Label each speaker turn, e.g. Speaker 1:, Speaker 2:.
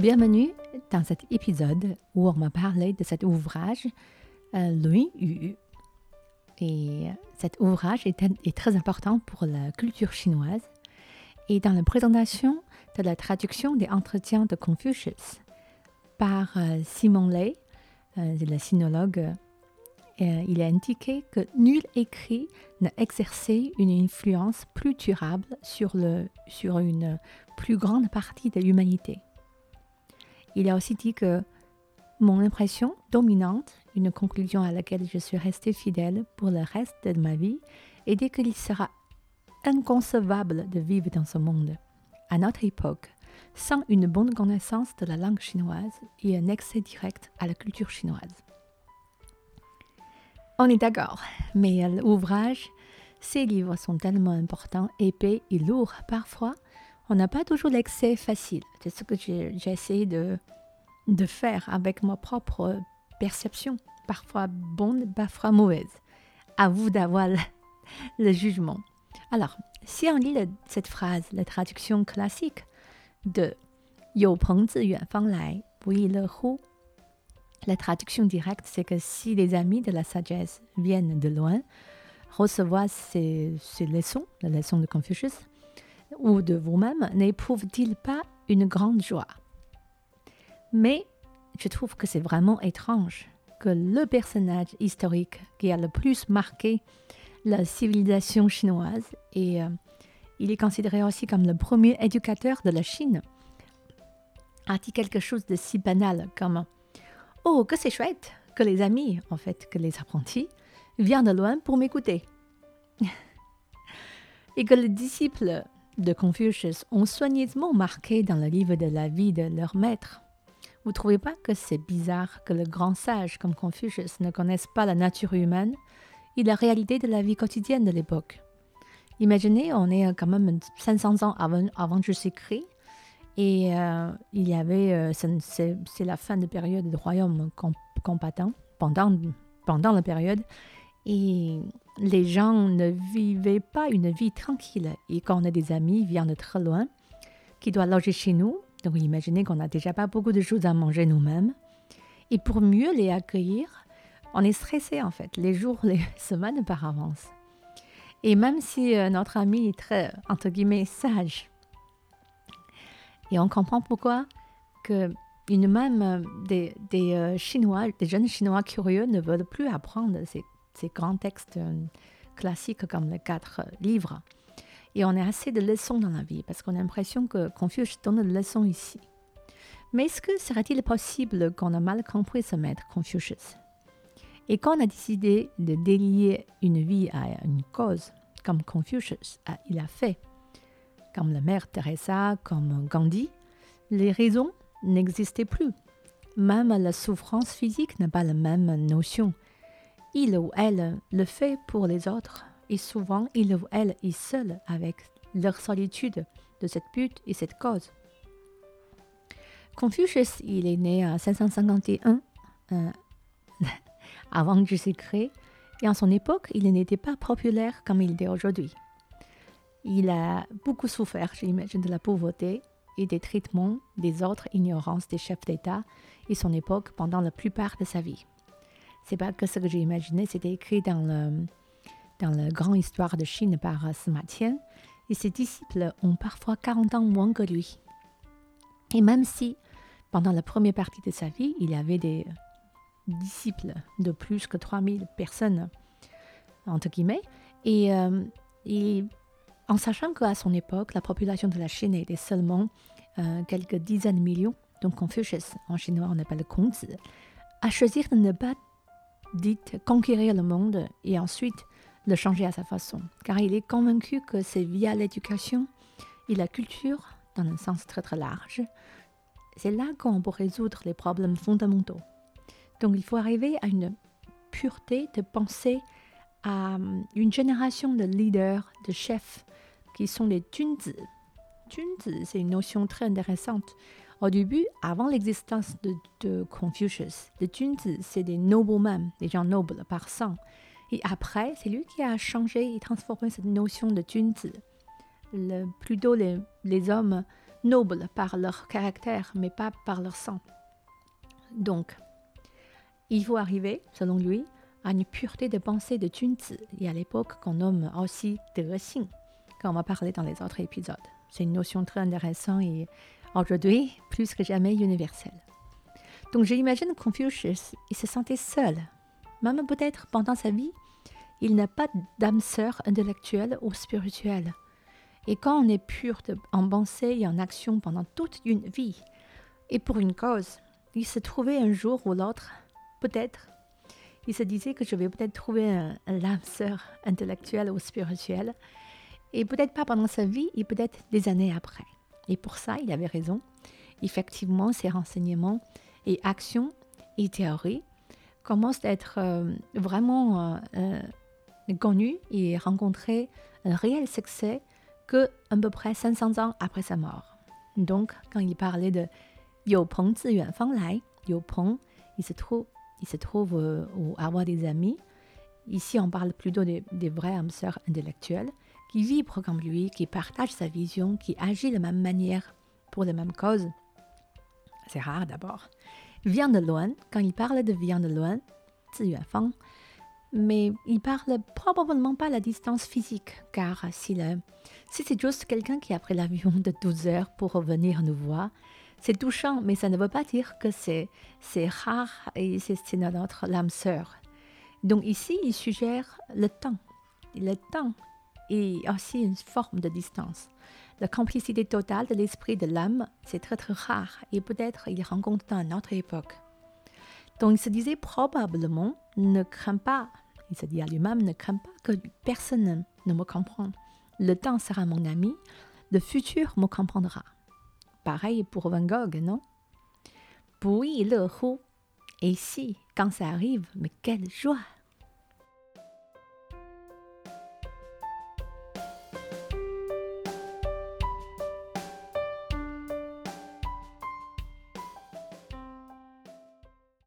Speaker 1: Bienvenue dans cet épisode où on m'a parlé de cet ouvrage, euh, Yu. Et cet ouvrage est, très important pour la culture chinoise. Et dans la présentation de la traduction des entretiens de Confucius par euh, Simon Lei, euh, le sinologue, euh, il est indiqué que nul écrit n'a exercé une influence plus durable sur, le, sur une plus grande partie de l'humanité. Il a aussi dit que mon impression dominante, une conclusion à laquelle je suis resté fidèle pour le reste de ma vie, est qu'il sera inconcevable de vivre dans ce monde, à notre époque, sans une bonne connaissance de la langue chinoise et un accès direct à la culture chinoise. On est d'accord, mais l'ouvrage, ces livres sont tellement importants, épais et lourds parfois, on n'a pas toujours l'accès facile. C'est ce que j'ai essayé de, faire avec ma propre perception, parfois bonne, parfois mauvaise. À vous d'avoir le, jugement. Alors, si on lit cette phrase, la traduction classique de Lai, le la traduction directe, c'est que si les amis de la sagesse viennent de loin, recevoir ces, ces leçons, la leçon de Confucius, ou de vous-même, n'éprouvent-ils pas une grande joie? Mais je trouve que c'est vraiment étrange que le personnage historique qui a le plus marqué la civilisation chinoise, et euh, il est considéré aussi comme le premier éducateur de la Chine, a dit quelque chose de si banal comme Oh, que c'est chouette que les amis, en fait, que les apprentis, viennent de loin pour m'écouter. et que les disciples de Confucius ont soigneusement marqué dans le livre de la vie de leur maître. Vous trouvez pas que c'est bizarre que le grand sage comme Confucius ne connaisse pas la nature humaine et la réalité de la vie quotidienne de l'époque? Imaginez, on est quand même 500 ans avant, avant Jésus-Christ et euh, il y avait, euh, c'est la fin de période de royaume combattant pendant, pendant la période. Et les gens ne vivaient pas une vie tranquille. Et quand on a des amis, viennent de très loin, qui doivent loger chez nous, donc imaginez qu'on n'a déjà pas beaucoup de choses à manger nous-mêmes. Et pour mieux les accueillir, on est stressé en fait, les jours, les semaines par avance. Et même si euh, notre ami est très, entre guillemets, sage, et on comprend pourquoi que une même des, des euh, Chinois, des jeunes Chinois curieux ne veulent plus apprendre ces grands textes euh, classiques comme les quatre livres. Et on a assez de leçons dans la vie parce qu'on a l'impression que Confucius donne des leçons ici. Mais est-ce que serait-il possible qu'on a mal compris ce maître Confucius? Et qu'on a décidé de délier une vie à une cause, comme Confucius il a fait, comme la mère Teresa, comme Gandhi, les raisons n'existaient plus. Même la souffrance physique n'a pas la même notion il ou elle le fait pour les autres et souvent il ou elle est seul avec leur solitude de cette but et cette cause. Confucius, il est né en 551 euh, avant Jésus-Christ et en son époque, il n'était pas populaire comme il est aujourd'hui. Il a beaucoup souffert, j'imagine, de la pauvreté et des traitements des autres ignorances des chefs d'État et son époque pendant la plupart de sa vie. C'est pas que ce que j'ai imaginé, c'était écrit dans le, dans la grande histoire de Chine par euh, Sima Qian. Et ses disciples ont parfois 40 ans moins que lui. Et même si, pendant la première partie de sa vie, il avait des disciples de plus que 3000 personnes, entre guillemets, et, euh, et en sachant qu'à son époque, la population de la Chine était seulement euh, quelques dizaines de millions, donc Confucius, en chinois on appelle Kongzi, a choisi de ne pas dites conquérir le monde et ensuite le changer à sa façon, car il est convaincu que c'est via l'éducation et la culture, dans un sens très très large, c'est là qu'on peut résoudre les problèmes fondamentaux. Donc il faut arriver à une pureté de penser à une génération de leaders, de chefs, qui sont les Junzi. Junzi, c'est une notion très intéressante. Au début, avant l'existence de, Confucius, les Junzi, c'est des noblemen, des gens nobles par sang. Et après, c'est lui qui a changé et transformé cette notion de Junzi. Plutôt les, hommes nobles par leur caractère, mais pas par leur sang. Donc, il faut arriver, selon lui, à une pureté de pensée de Junzi, et à l'époque qu'on nomme aussi De Xing, quand on va parler dans les autres épisodes. C'est une notion très intéressante et aujourd'hui plus que jamais universelle. Donc j'imagine Confucius, il se sentait seul. Même peut-être pendant sa vie, il n'a pas d'âme sœur intellectuelle ou spirituelle. Et quand on est pur en pensée et en action pendant toute une vie, et pour une cause, il se trouvait un jour ou l'autre, peut-être, il se disait que je vais peut-être trouver un, l'âme sœur intellectuelle ou spirituelle, et peut-être pas pendant sa vie, et peut-être des années après. Et pour ça, il avait raison. Effectivement, ses renseignements et actions et théories commencent à être euh, vraiment euh, euh, connus et rencontrer un réel succès que à peu près 500 ans après sa mort. Donc, quand il parlait de Yo Peng Fang Lai, Yo Peng, il se trouve, il se trouve ou avoir des amis. Ici, on parle plutôt des, des vrais âmes sœurs intellectuelles qui vibrent comme lui, qui partagent sa vision, qui agit de la même manière pour les mêmes causes. C'est rare d'abord. Vient de loin, quand il parle de vient de loin, Fang, mais il parle probablement pas la distance physique, car si, si c'est juste quelqu'un qui a pris l'avion de 12 heures pour revenir nous voir, c'est touchant, mais ça ne veut pas dire que c'est rare et c'est notre l'âme sœur. Donc ici, il suggère le temps. Le temps et aussi une forme de distance. La complicité totale de l'esprit de l'âme, c'est très très rare et peut-être il rencontre dans notre époque. Donc il se disait probablement, ne crains pas, il se dit à lui-même, ne crains pas que personne ne me comprenne. Le temps sera mon ami, le futur me comprendra. Pareil pour Van Gogh, non? Oui, le Et si, quand ça arrive, mais quelle joie